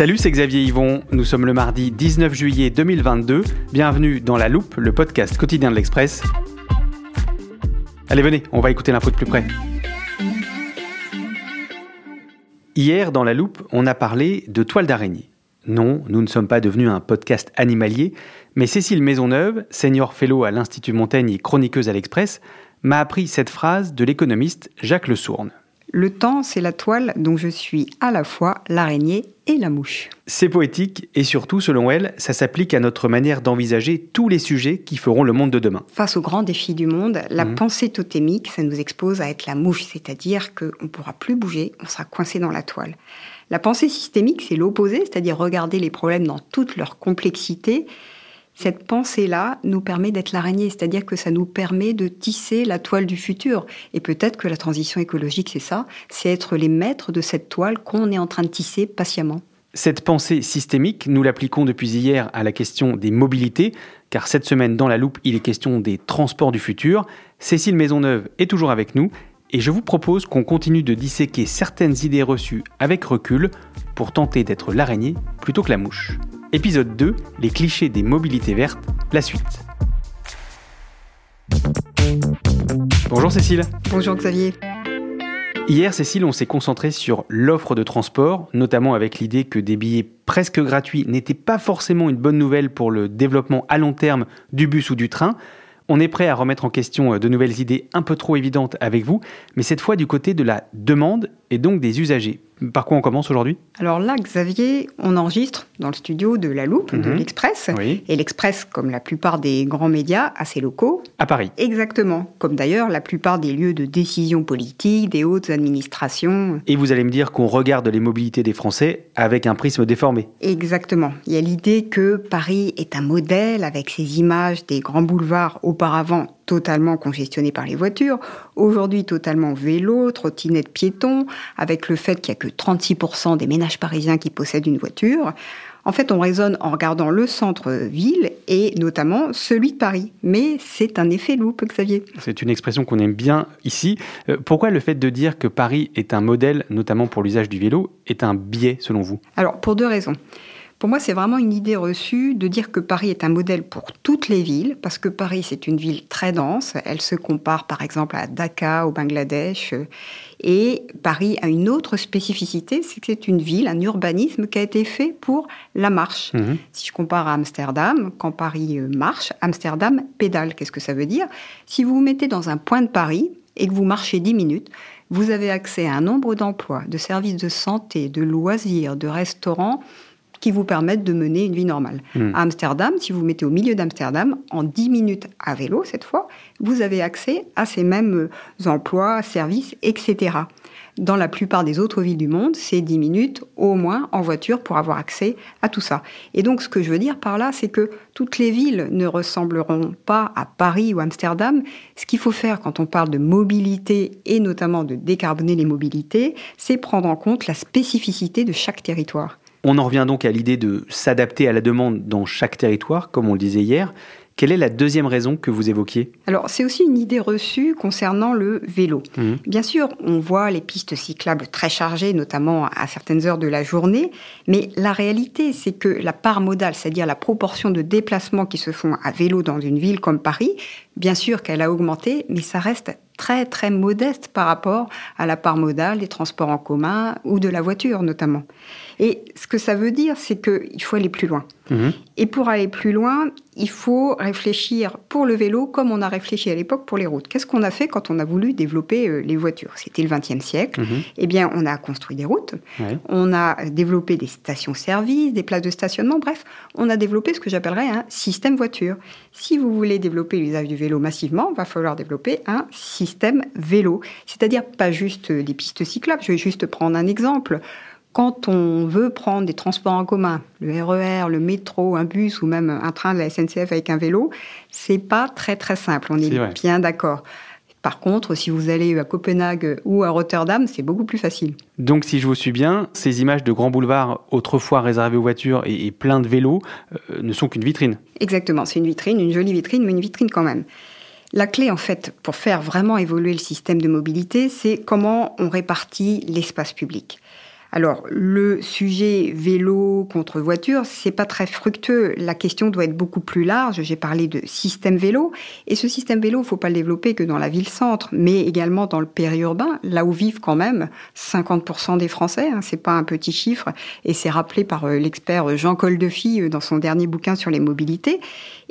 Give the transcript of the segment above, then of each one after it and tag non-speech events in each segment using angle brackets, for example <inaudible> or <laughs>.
Salut, c'est Xavier Yvon. Nous sommes le mardi 19 juillet 2022. Bienvenue dans La Loupe, le podcast quotidien de l'Express. Allez, venez, on va écouter l'info de plus près. Hier, dans La Loupe, on a parlé de toile d'araignée. Non, nous ne sommes pas devenus un podcast animalier, mais Cécile Maisonneuve, senior fellow à l'Institut Montaigne et chroniqueuse à l'Express, m'a appris cette phrase de l'économiste Jacques Le Sourne. Le temps, c'est la toile dont je suis à la fois l'araignée et la mouche. C'est poétique et surtout, selon elle, ça s'applique à notre manière d'envisager tous les sujets qui feront le monde de demain. Face aux grands défis du monde, la Mhm. pensée totémique, ça nous expose à être la mouche, c'est-à-dire qu'on ne pourra plus bouger, on sera coincé dans la toile. La pensée systémique, c'est l'opposé, c'est-à-dire regarder les problèmes dans toute leur complexité. Cette pensée-là nous permet d'être l'araignée, c'est-à-dire que ça nous permet de tisser la toile du futur. Et peut-être que la transition écologique, c'est ça, c'est être les maîtres de cette toile qu'on est en train de tisser patiemment. Cette pensée systémique, nous l'appliquons depuis hier à la question des mobilités, car cette semaine dans la loupe, il est question des transports du futur. Cécile Maisonneuve est toujours avec nous, et je vous propose qu'on continue de disséquer certaines idées reçues avec recul pour tenter d'être l'araignée plutôt que la mouche. Épisode 2, les clichés des mobilités vertes, la suite. Bonjour Cécile. Bonjour Xavier. Hier, Cécile, on s'est concentré sur l'offre de transport, notamment avec l'idée que des billets presque gratuits n'étaient pas forcément une bonne nouvelle pour le développement à long terme du bus ou du train. On est prêt à remettre en question euh, de nouvelles idées un peu trop évidentes avec vous, mais cette fois du côté de la demande et donc des usagers. Par quoi on commence aujourd'hui? Alors là, Xavier, on enregistre dans le studio de La Loupe, de Mhm. l'Express. Oui. Et l'Express, comme la plupart des grands médias, a ses locaux. À Paris. Exactement. Comme d'ailleurs la plupart des lieux de décision politique, des hautes administrations. Et vous allez me dire qu'on regarde les mobilités des Français avec un prisme déformé. Exactement. Il y a l'idée que Paris est un modèle avec ses images des grands boulevards auparavant totalement congestionnés par les voitures, aujourd'hui totalement vélo, trottinette, piéton, avec le fait qu'il n'y a que 36% des ménages parisiens qui possèdent une voiture. En fait, on raisonne en regardant le centre-ville et notamment celui de Paris. Mais c'est un effet loupe, Xavier. C'est une expression qu'on aime bien ici. Euh, Pourquoi le fait de dire que Paris est un modèle, notamment pour l'usage du vélo, est un biais selon vous? Alors, pour deux raisons. Pour moi, c'est vraiment une idée reçue de dire que Paris est un modèle pour toutes les villes, parce que Paris, c'est une ville très dense. Elle se compare, par exemple, à Dhaka, au Bangladesh. Et Paris a une autre spécificité, c'est que c'est une ville, un urbanisme qui a été fait pour la marche. Mhm. Si je compare à Amsterdam, quand Paris euh, marche, Amsterdam pédale. Qu'est-ce que ça veut dire? Si vous vous mettez dans un point de Paris et que vous marchez 10 minutes, vous avez accès à un nombre d'emplois, de services de santé, de loisirs, de restaurants qui vous permettent de mener une vie normale. Mhm. À Amsterdam, si vous vous mettez au milieu d'Amsterdam, en 10 minutes à vélo cette fois, vous avez accès à ces mêmes euh, emplois, services, etc. Dans la plupart des autres villes du monde, c'est 10 minutes au moins en voiture pour avoir accès à tout ça. Et donc, ce que je veux dire par là, c'est que toutes les villes ne ressembleront pas à Paris ou Amsterdam. Ce qu'il faut faire quand on parle de mobilité et notamment de décarboner les mobilités, c'est prendre en compte la spécificité de chaque territoire. On en revient donc à l'idée de s'adapter à la demande dans chaque territoire, comme on le disait hier. Quelle est la deuxième raison que vous évoquiez? Alors, c'est aussi une idée reçue concernant le vélo. Mmh. Bien sûr, on voit les pistes cyclables très chargées, notamment à certaines heures de la journée, mais la réalité, c'est que la part modale, c'est-à-dire la proportion de déplacements qui se font à vélo dans une ville comme Paris, bien sûr qu'elle a augmenté, mais ça reste très très modeste par rapport à la part modale des transports en commun ou de la voiture notamment. Et ce que ça veut dire, c'est qu'il faut aller plus loin. Mhm. Et pour aller plus loin, il faut réfléchir pour le vélo comme on a réfléchi à l'époque pour les routes. Qu'est-ce qu'on a fait quand on a voulu développer euh, les voitures? C'était le XXe siècle. Mhm. Eh bien, on a construit des routes, on a développé des stations-service, des places de stationnement, bref, on a développé ce que j'appellerais un système voiture. Si vous voulez développer l'usage du vélo massivement, il va falloir développer un système vélo. C'est-à-dire pas juste des pistes cyclables. Je vais juste prendre un exemple. Quand on veut prendre des transports en commun, le RER, e le métro, un bus ou même un train de la SNCF avec un vélo, c'est pas très très simple. On est, bien d'accord. Par contre, si vous allez à Copenhague ou à Rotterdam, c'est beaucoup plus facile. Donc, si je vous suis bien, ces images de grands boulevards autrefois réservés aux voitures et, plein de vélos euh, ne sont qu'une vitrine. Exactement, c'est une vitrine, une jolie vitrine, mais une vitrine quand même. La clé, en fait, pour faire vraiment évoluer le système de mobilité, c'est comment on répartit l'espace public. Alors, le sujet vélo contre voiture, c'est pas très fructueux. La question doit être beaucoup plus large. J'ai parlé de système vélo. Et ce système vélo, il faut pas le développer que dans la ville-centre, mais également dans le périurbain, là où vivent quand même 50% des Français. Hein, c'est pas un petit chiffre. Et c'est rappelé par euh, l'expert Jean Coldefy euh, dans son dernier bouquin sur les mobilités.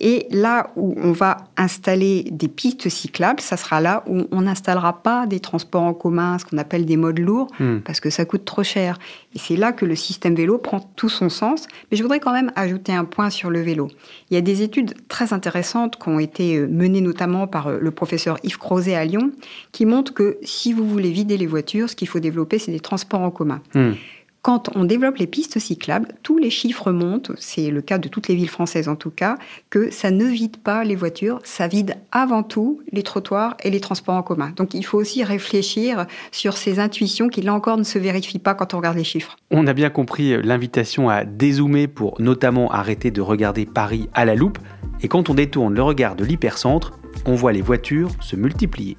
Et là où on va installer des pistes cyclables, ça sera là où on n'installera pas des transports en commun, ce qu'on appelle des modes lourds, hmm. parce que ça coûte trop cher. Et c'est là que le système vélo prend tout son sens. Mais je voudrais quand même ajouter un point sur le vélo. Il y a des études très intéressantes qui ont été euh, menées notamment par euh, le professeur Yves Crozet à Lyon, qui montrent que si vous voulez vider les voitures, ce qu'il faut développer, c'est des transports en commun. Hmm. Quand on développe les pistes cyclables, tous les chiffres montent, c'est le cas de toutes les villes françaises en tout cas, que ça ne vide pas les voitures, ça vide avant tout les trottoirs et les transports en commun. Donc il faut aussi réfléchir sur ces intuitions qui là encore ne se vérifient pas quand on regarde les chiffres. On a bien compris l'invitation à dézoomer pour notamment arrêter de regarder Paris à la loupe, et quand on détourne le regard de l'hypercentre, on voit les voitures se multiplier.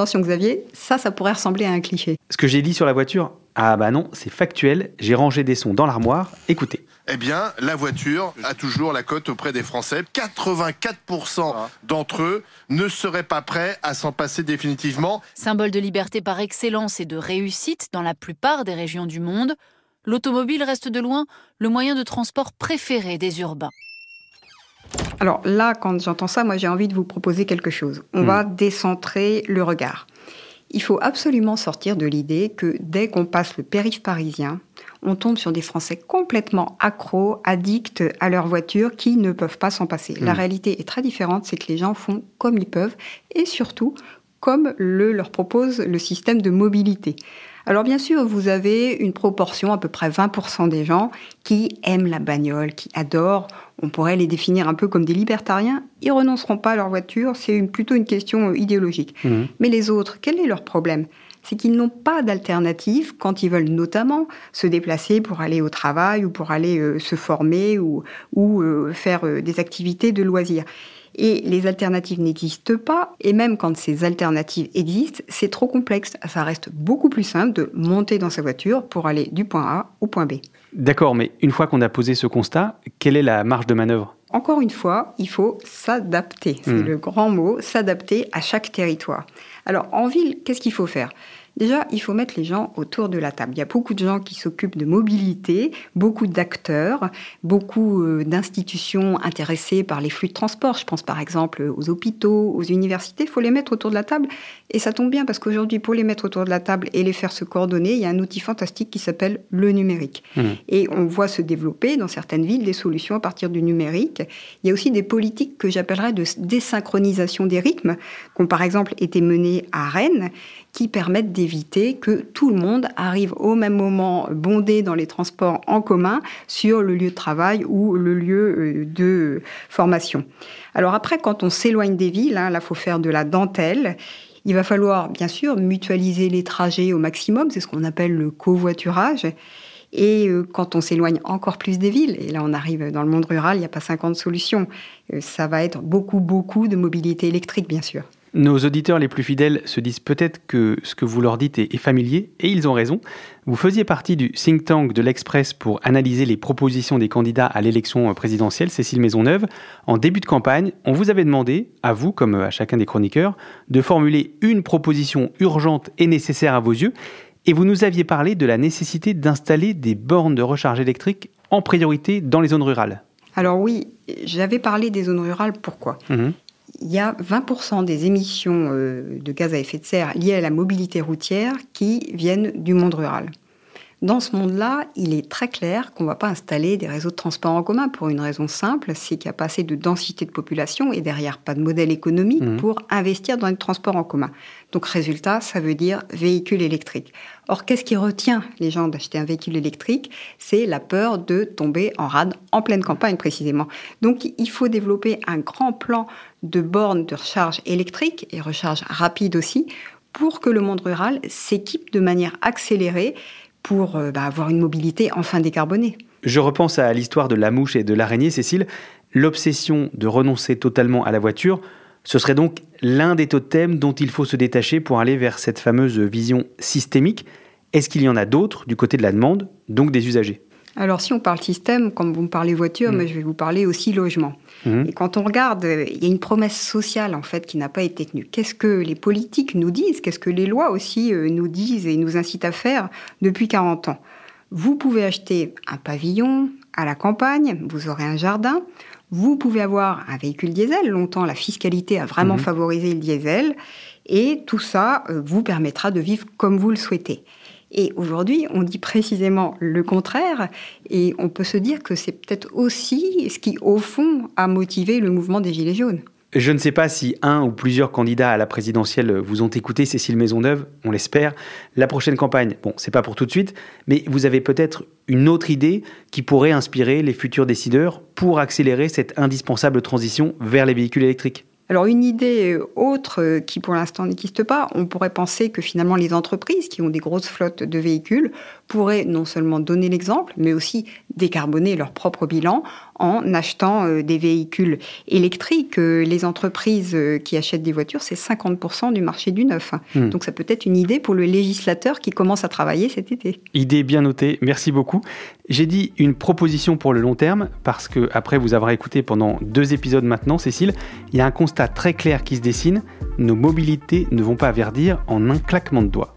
Attention Xavier, ça, ça pourrait ressembler à un cliché. Ce que j'ai dit sur la voiture, ah bah non, c'est factuel, j'ai rangé des sons dans l'armoire, écoutez. Eh bien, la voiture a toujours la cote auprès des Français. 84% d'entre eux ne seraient pas prêts à s'en passer définitivement. Symbole de liberté par excellence et de réussite dans la plupart des régions du monde, l'automobile reste de loin le moyen de transport préféré des urbains. Alors là, quand j'entends ça, moi j'ai envie de vous proposer quelque chose. On hmm. va décentrer le regard. Il faut absolument sortir de l'idée que dès qu'on passe le périph' parisien, on tombe sur des Français complètement accros, addicts à leur voiture, qui ne peuvent pas s'en passer. La hmm. réalité est très différente, c'est que les gens font comme ils peuvent, et surtout comme le leur propose le système de mobilité. Alors bien sûr, vous avez une proportion, à peu près 20% des gens, qui aiment la bagnole, qui adorent, on pourrait les définir un peu comme des libertariens, ils renonceront pas à leur voiture, c'est plutôt une question euh, idéologique. Mmh. Mais les autres, quel est leur problème? C'est qu'ils n'ont pas d'alternative quand ils veulent notamment se déplacer pour aller au travail ou pour aller euh, se former ou, euh, faire des activités de loisirs. Et les alternatives n'existent pas. Et même quand ces alternatives existent, c'est trop complexe. Ça reste beaucoup plus simple de monter dans sa voiture pour aller du point A au point B. D'accord, mais une fois qu'on a posé ce constat, quelle est la marge de manœuvre? Encore une fois, il faut s'adapter. C'est hmm. le grand mot, s'adapter à chaque territoire. Alors en ville, qu'est-ce qu'il faut faire? Déjà, il faut mettre les gens autour de la table. Il y a beaucoup de gens qui s'occupent de mobilité, beaucoup d'acteurs, beaucoup euh, d'institutions intéressées par les flux de transport. Je pense par exemple aux hôpitaux, aux universités. Il faut les mettre autour de la table. Et ça tombe bien parce qu'aujourd'hui, pour les mettre autour de la table et les faire se coordonner, il y a un outil fantastique qui s'appelle le numérique. Mmh. Et on voit se développer dans certaines villes des solutions à partir du numérique. Il y a aussi des politiques que j'appellerais de désynchronisation des rythmes, qui ont par exemple été menées à Rennes qui permettent d'éviter que tout le monde arrive au même moment bondé dans les transports en commun sur le lieu de travail ou le lieu euh, de formation. Alors après, quand on s'éloigne des villes, hein, là, faut faire de la dentelle. Il va falloir, bien sûr, mutualiser les trajets au maximum, c'est ce qu'on appelle le covoiturage. Et euh, quand on s'éloigne encore plus des villes, et là on arrive dans le monde rural, il n'y a pas 50 solutions, euh, ça va être beaucoup, beaucoup de mobilité électrique, bien sûr. Nos auditeurs les plus fidèles se disent peut-être que ce que vous leur dites est, familier, et ils ont raison. Vous faisiez partie du think tank de l'Express pour analyser les propositions des candidats à l'élection présidentielle, Cécile Maisonneuve. En début de campagne, on vous avait demandé, à vous comme à chacun des chroniqueurs, de formuler une proposition urgente et nécessaire à vos yeux, et vous nous aviez parlé de la nécessité d'installer des bornes de recharge électrique en priorité dans les zones rurales. Alors oui, j'avais parlé des zones rurales, pourquoi? Mhm il y a 20% des émissions euh, de gaz à effet de serre liées à la mobilité routière qui viennent du monde rural. Dans ce monde-là, il est très clair qu'on ne va pas installer des réseaux de transport en commun pour une raison simple, c'est qu'il n'y a pas assez de densité de population et derrière pas de modèle économique mmh. pour investir dans les transports en commun. Donc résultat, ça veut dire véhicule électrique. Or, qu'est-ce qui retient les gens d'acheter un véhicule électrique? C'est la peur de tomber en rade en pleine campagne précisément. Donc il faut développer un grand plan de bornes de recharge électrique et recharge rapide aussi pour que le monde rural s'équipe de manière accélérée pour euh, bah, avoir une mobilité enfin décarbonée. Je repense à l'histoire de la mouche et de l'araignée, Cécile. L'obsession de renoncer totalement à la voiture, ce serait donc l'un des totems dont il faut se détacher pour aller vers cette fameuse vision systémique. Est-ce qu'il y en a d'autres du côté de la demande, donc des usagers? Alors, si on parle système, comme vous me parlez voiture, mm. mais je vais vous parler aussi logement. Mm. Et quand on regarde, il y a une promesse sociale, en fait, qui n'a pas été tenue. Qu'est-ce que les politiques nous disent? Qu'est-ce que les lois aussi euh, nous disent et nous incitent à faire depuis 40 ans? Vous pouvez acheter un pavillon à la campagne, vous aurez un jardin, vous pouvez avoir un véhicule diesel. Longtemps, la fiscalité a vraiment mm-hmm. favorisé le diesel. Et tout ça euh, vous permettra de vivre comme vous le souhaitez. Et aujourd'hui, on dit précisément le contraire, et on peut se dire que c'est peut-être aussi ce qui, au fond, a motivé le mouvement des Gilets jaunes. Je ne sais pas si un ou plusieurs candidats à la présidentielle vous ont écouté, Cécile Maisonneuve, on l'espère. La prochaine campagne, bon, c'est pas pour tout de suite, mais vous avez peut-être une autre idée qui pourrait inspirer les futurs décideurs pour accélérer cette indispensable transition vers les véhicules électriques. Alors une idée euh, autre euh, qui pour l'instant n'existe pas, on pourrait penser que finalement les entreprises qui ont des grosses flottes de véhicules pourraient non seulement donner l'exemple, mais aussi décarboner leur propre bilan en achetant euh, des véhicules électriques. Les entreprises qui achètent des voitures, c'est 50% du marché du neuf. Hmm. Donc ça peut être une idée pour le législateur qui commence à travailler cet été. Idée bien notée, merci beaucoup. J'ai dit une proposition pour le long terme parce que après vous avoir écouté pendant deux épisodes maintenant, Cécile, il y a un constat très clair qui se dessine. Nos mobilités ne vont pas verdir en un claquement de doigts.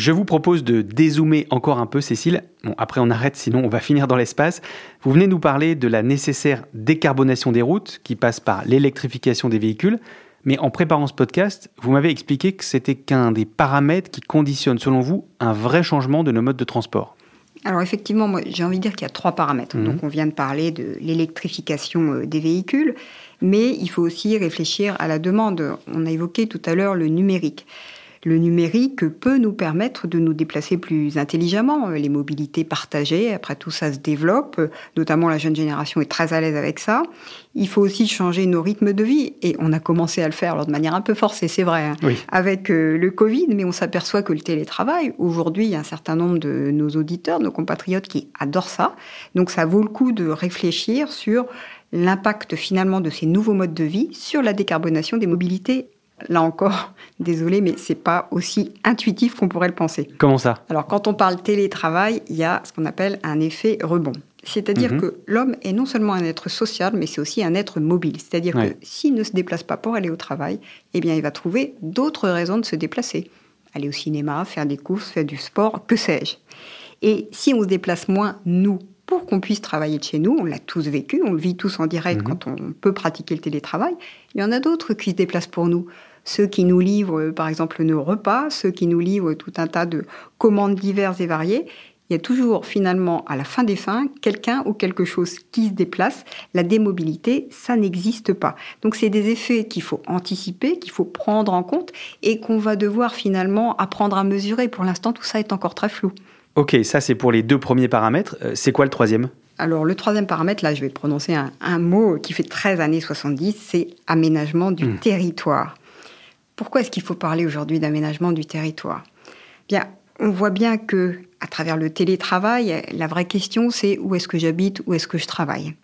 Je vous propose de dézoomer encore un peu, Cécile. Bon, après on arrête, sinon on va finir dans l'espace. Vous venez nous parler de la nécessaire décarbonation des routes qui passe par l'électrification des véhicules. Mais en préparant ce podcast, vous m'avez expliqué que c'était qu'un des paramètres qui conditionne, selon vous, un vrai changement de nos modes de transport. Alors effectivement, moi j'ai envie de dire qu'il y a trois paramètres. Mhm. Donc on vient de parler de l'électrification euh, des véhicules, mais il faut aussi réfléchir à la demande. On a évoqué tout à l'heure le numérique. Le numérique peut nous permettre de nous déplacer plus intelligemment. Les mobilités partagées, après tout ça se développe, notamment la jeune génération est très à l'aise avec ça. Il faut aussi changer nos rythmes de vie et on a commencé à le faire alors, de manière un peu forcée, c'est vrai, hein, avec euh, le Covid, mais on s'aperçoit que le télétravail, aujourd'hui, il y a un certain nombre de nos auditeurs, nos compatriotes qui adorent ça. Donc ça vaut le coup de réfléchir sur l'impact finalement de ces nouveaux modes de vie sur la décarbonation des mobilités là encore, <laughs> désolé, mais c'est pas aussi intuitif qu'on pourrait le penser. Comment ça? Alors, quand on parle télétravail, il y a ce qu'on appelle un effet rebond. C'est-à-dire mhm. que l'homme est non seulement un être social, mais c'est aussi un être mobile. C'est-à-dire que s'il ne se déplace pas pour aller au travail, eh bien, il va trouver d'autres raisons de se déplacer. Aller au cinéma, faire des courses, faire du sport, que sais-je. Et si on se déplace moins, nous, pour qu'on puisse travailler de chez nous, on l'a tous vécu, on le vit tous en direct mhm. quand on peut pratiquer le télétravail, il y en a d'autres qui se déplacent pour nous ceux qui nous livrent par exemple nos repas, ceux qui nous livrent tout un tas de commandes diverses et variées, il y a toujours finalement, à la fin des fins, quelqu'un ou quelque chose qui se déplace. La démobilité, ça n'existe pas. Donc c'est des effets qu'il faut anticiper, qu'il faut prendre en compte et qu'on va devoir finalement apprendre à mesurer. Pour l'instant, tout ça est encore très flou. Ok, ça c'est pour les deux premiers paramètres. Euh, c'est quoi le troisième? Alors le troisième paramètre, là je vais prononcer un, mot qui fait 13 années 70, c'est aménagement du hmm. territoire. Pourquoi est-ce qu'il faut parler aujourd'hui d'aménagement du territoire? Bien, on voit bien que à travers le télétravail, la vraie question c'est où est-ce que j'habite, où est-ce que je travaille?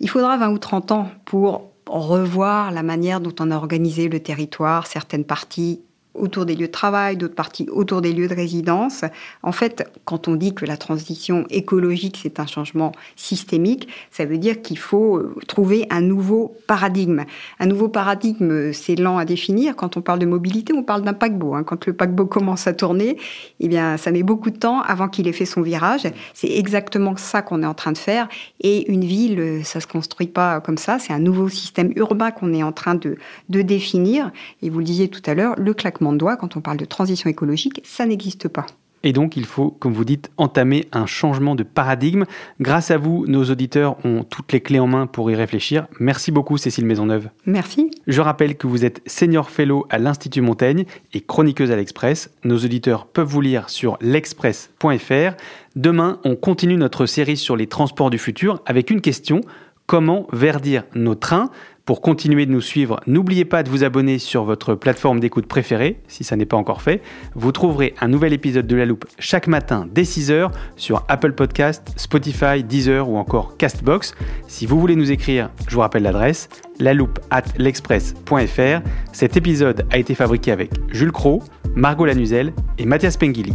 Il faudra 20 ou 30 ans pour revoir la manière dont on a organisé le territoire, certaines parties autour des lieux de travail, d'autres parties autour des lieux de résidence. En fait, quand on dit que la transition écologique, c'est un changement systémique, ça veut dire qu'il faut euh, trouver un nouveau paradigme. Un nouveau paradigme, c'est lent à définir. Quand on parle de mobilité, on parle d'un paquebot. Hein. Quand le paquebot commence à tourner, eh bien, ça met beaucoup de temps avant qu'il ait fait son virage. C'est exactement ça qu'on est en train de faire. Et une ville, ça se construit pas comme ça. C'est un nouveau système urbain qu'on est en train de, de définir. Et vous le disiez tout à l'heure, le claquement de doigts, quand on parle de transition écologique, ça n'existe pas. Et donc, il faut, comme vous dites, entamer un changement de paradigme. Grâce à vous, nos auditeurs ont toutes les clés en main pour y réfléchir. Merci beaucoup, Cécile Maisonneuve. Merci. Je rappelle que vous êtes senior fellow à l'Institut Montaigne et chroniqueuse à l'Express. Nos auditeurs peuvent vous lire sur l'express.fr. Demain, on continue notre série sur les transports du futur avec une question comment verdir nos trains? Pour continuer de nous suivre, n'oubliez pas de vous abonner sur votre plateforme d'écoute préférée, si ça n'est pas encore fait. Vous trouverez un nouvel épisode de La Loupe chaque matin dès 6h sur Apple Podcast, Spotify, Deezer ou encore Castbox. Si vous voulez nous écrire, je vous rappelle l'adresse, loupe at l'express.fr. Cet épisode a été fabriqué avec Jules Cro, Margot Lanuzel et Mathias Pengili.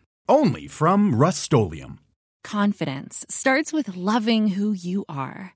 only from Rustolium. Confidence starts with loving who you are.